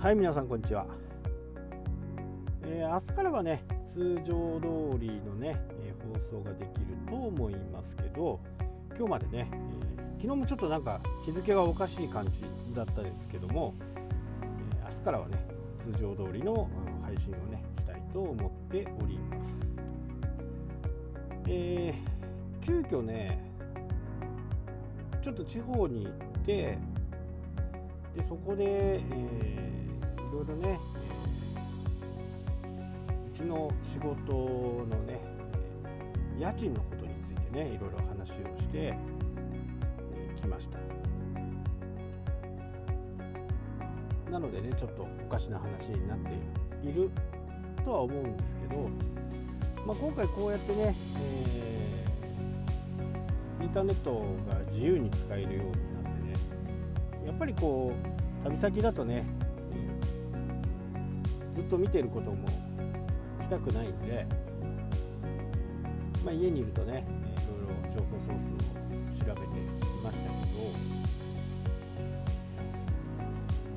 はい皆さんこんにちは、えー、明日からはね通常通りのね、えー、放送ができると思いますけど今日までね、えー、昨日もちょっとなんか日付がおかしい感じだったですけども、え明日からはね通常通りの配信をねしたいと思っております。えー、急遽ねちょっと地方に行ってでそこで、えい仕事のね、家賃のことについてねいろいろ話をしてきました。なのでねちょっとおかしな話になっているとは思うんですけど、まあ、今回こうやってね、えー、インターネットが自由に使えるようになってねやっぱりこう旅先だとねずっと見てることもたくないんで、まあ、家にいるとね、いろいろ情報ソースを調べてきましたけ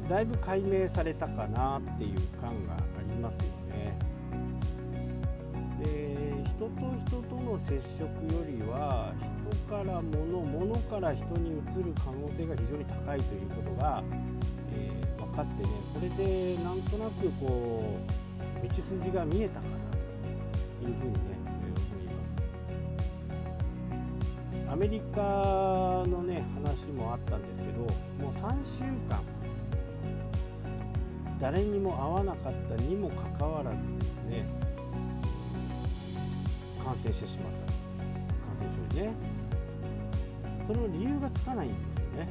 どだいぶ解明されたかなっていう感がありますよね。で人と人との接触よりは人から物物から人に移る可能性が非常に高いということが分かってねこれでなんとなくこう道筋が見えたかなというふうにね思います。アメリカのね話もあったんですけどもう3週間誰にも会わなかったにもかかわらずですね感染してしまった。感染症にね。その理由がつかないんですよね。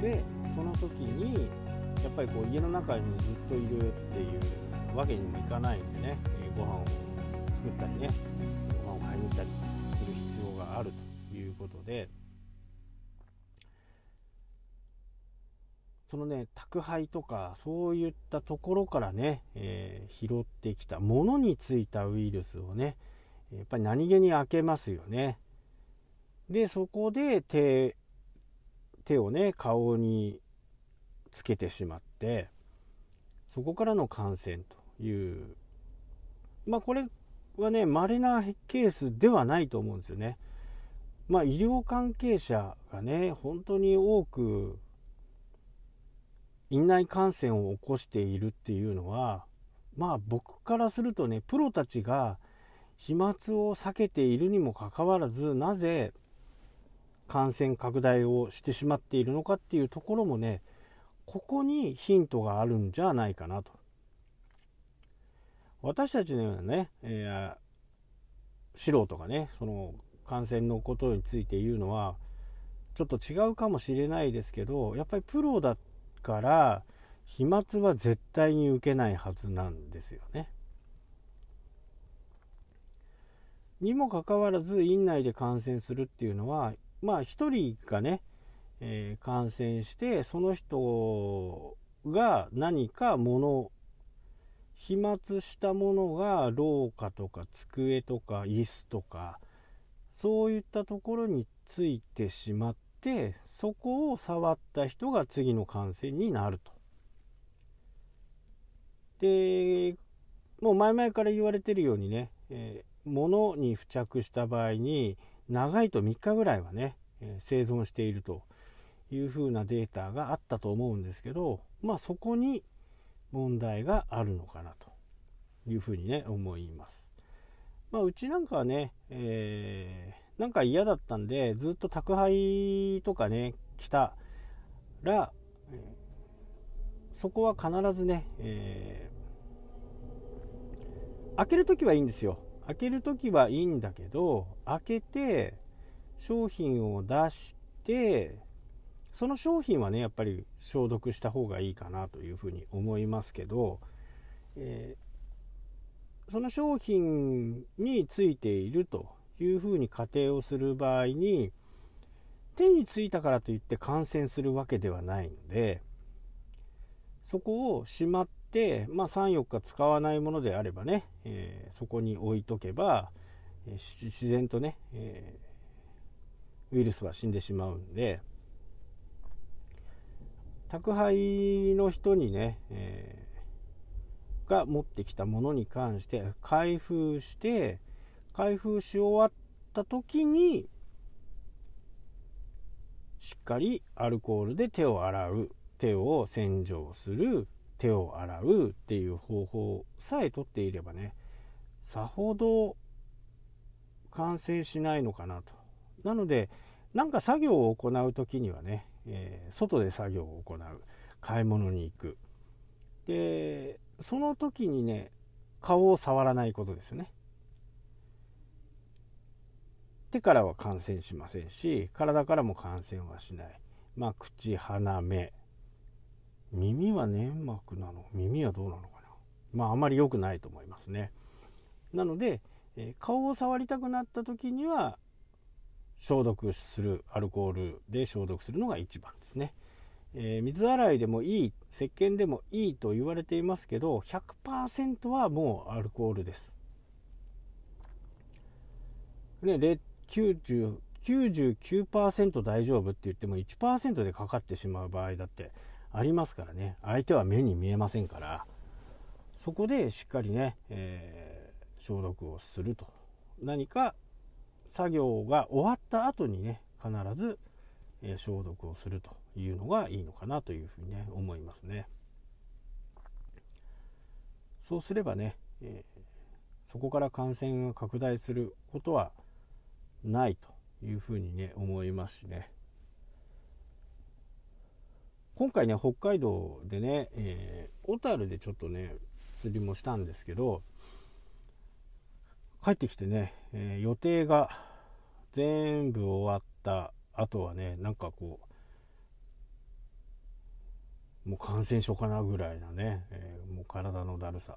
でその時にやっぱりこう家の中にずっといるっていうわけにもいかないんでね。えご飯を作ったりね。ご飯を買いに行ったりする必要があるということで。そのね宅配とかそういったところからね、えー、拾ってきたものについたウイルスをねやっぱり何気に開けますよね。でそこで手手をね顔につけてしまってそこからの感染というまあこれはね稀なケースではないと思うんですよね。まあ医療関係者がね本当に多く院内感染を起こしているっていうのはまあ僕からするとねプロたちが飛沫を避けているにもかかわらずなぜ感染拡大をしてしまっているのかっていうところもねここにヒントがあるんじゃないかなと私たちのようなね、えー、素人がねその感染のことについて言うのはちょっと違うかもしれないですけどやっぱりプロだから飛沫は絶対に受けないはずなんですよね。にもかかわらず院内で感染するっていうのはまあ1人がね、えー、感染してその人が何か物飛沫したものが廊下とか机とか椅子とかそういったところについてしまってそこを触った人が次の感染になると。でもう前々から言われてるようにね、えー、物に付着した場合に長いと3日ぐらいはね、え生存しているというふうなデータがあったと思うんですけど、まあ、そこに問題があるのかなというふうにね思います。まあ、うちなんかはね、えー、なんか嫌だったんでずっと宅配とかね来たら、そこは必ずね、えー、開ける時はいいんですよ開ける時はいいんだけど開けて商品を出してその商品はねやっぱり消毒した方がいいかなというふうに思いますけど、えー、その商品についているというふうに仮定をする場合に手についたからといって感染するわけではないのでそこをしまって、まあ、34日使わないものであればね、えー、そこに置いとけば、え、自然とね、えー、ウイルスは死んでしまうんで宅配の人にね、えー、が持ってきたものに関して開封して開封し終わった時にしっかりアルコールで手を洗う手を洗浄する手を洗うっていう方法さえとっていればねさほど完成しないのかなと。なのでなんか作業を行う時にはね、えー、外で作業を行う買い物に行く。でその時にね顔を触らないことですね。手からは感染しませんし体からも感染はしない。まあ口鼻目。耳は粘膜なの？耳はどうなのかな？まああまり良くないと思いますね。なので、えー、顔を触りたくなった時には消毒するアルコールで消毒するのが一番ですね、えー、水洗いでもいい石鹸でもいいと言われていますけど100%はもうアルコールです。ね90 99%大丈夫って言っても1%でかかってしまう場合だってありますからね。相手は目に見えませんから。そこでしっかりね、えー、消毒をすると。何か作業が終わった後にね必ず、え消毒をするというのがいいのかなというふうにね思いますね。そうすればね、えー、そこから感染が拡大することはないというふうにね思いますしね。今回ね北海道でね、えー、小樽でちょっとね釣りもしたんですけど帰ってきてね、えー、予定が全部終わった後はね、なんかこう、もう感染症かなぐらいなね、えー、もう体のだるさ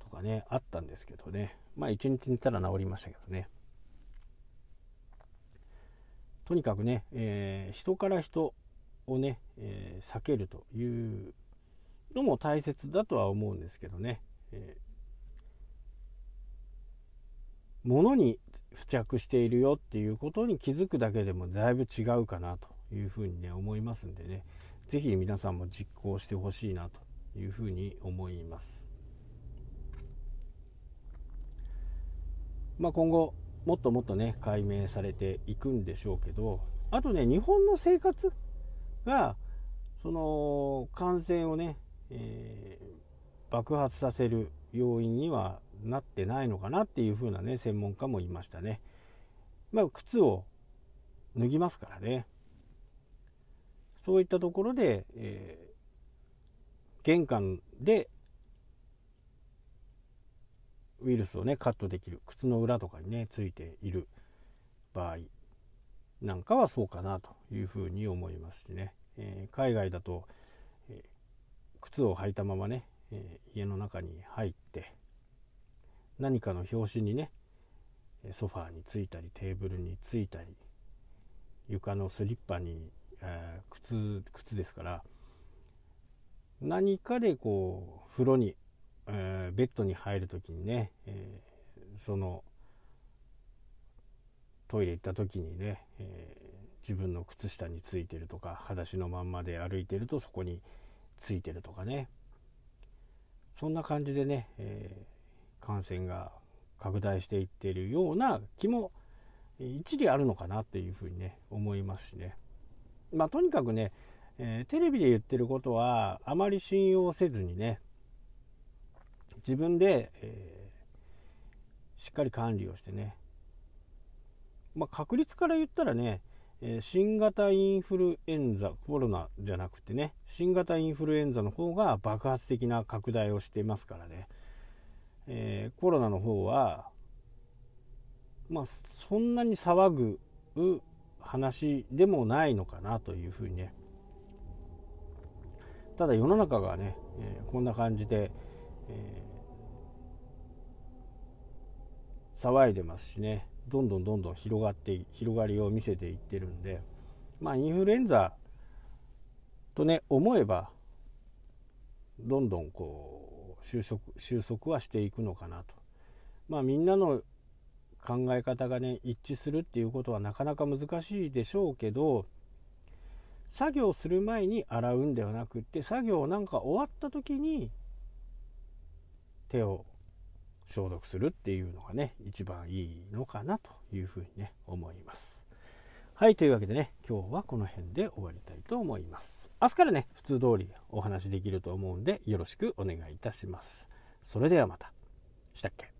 とかね、あったんですけどね、まあ一日寝たら治りましたけどね。とにかくね、えー、人から人をね、え、避けるというのも大切だとは思うんですけどね、えー物に付着しているよっていうことに気づくだけでもだいぶ違うかなというふうにね思いますんでね。是非皆さんも実行してほしいなというふうに思います。まあ今後もっともっとね解明されていくんでしょうけどあとね日本の生活がその感染をね、えー、爆発させる要因にはなってないのかなっていう風なね専門家もいましたね。まあ靴を脱ぎますからね。そういったところで、えー、玄関でウイルスをねカットできる靴の裏とかにねついている場合なんかはそうかなというふうに思いますしね、えー、海外だと、えー、靴を履いたままね、え、家の中に入って何かの拍子にねソファーについたりテーブルについたり床のスリッパに、えー、靴靴ですから何かでこう風呂に、えー、ベッドに入る時にね、えー、そのトイレ行った時にね、え自分の靴下についてるとか裸足のまんまで歩いてるとそこについてるとかね。そんな感じでね、えー感染が拡大していっているような気も一理あるのかなっていうふうにね思いますしね。まあとにかくね、えー、テレビで言ってることはあまり信用せずにね自分で、えー、しっかり管理をしてねまあ確率から言ったらね新型インフルエンザコロナじゃなくてね新型インフルエンザの方が爆発的な拡大をしていますからね。えー、コロナの方は、まあ、そんなに騒ぐ話でもないのかなというふうにね。ただ世の中がね、えー、こんな感じで、えー、騒いでますしね。どんどんどんどん広がって広がりを見せていってるんで。まあインフルエンザとね思えばどんどんこう収束収束はしていくのかなと。まあみんなの考え方がね一致するっていうことはなかなか難しいでしょうけど作業する前に洗うんではなくって作業なんか終わった時に手を消毒するっていうのがね一番いいのかなというふうにね思いますはいというわけでね今日はこの辺で終わりたいと思います明日からね普通通りお話できると思うんでよろしくお願いいたします。それではまた。したっけ？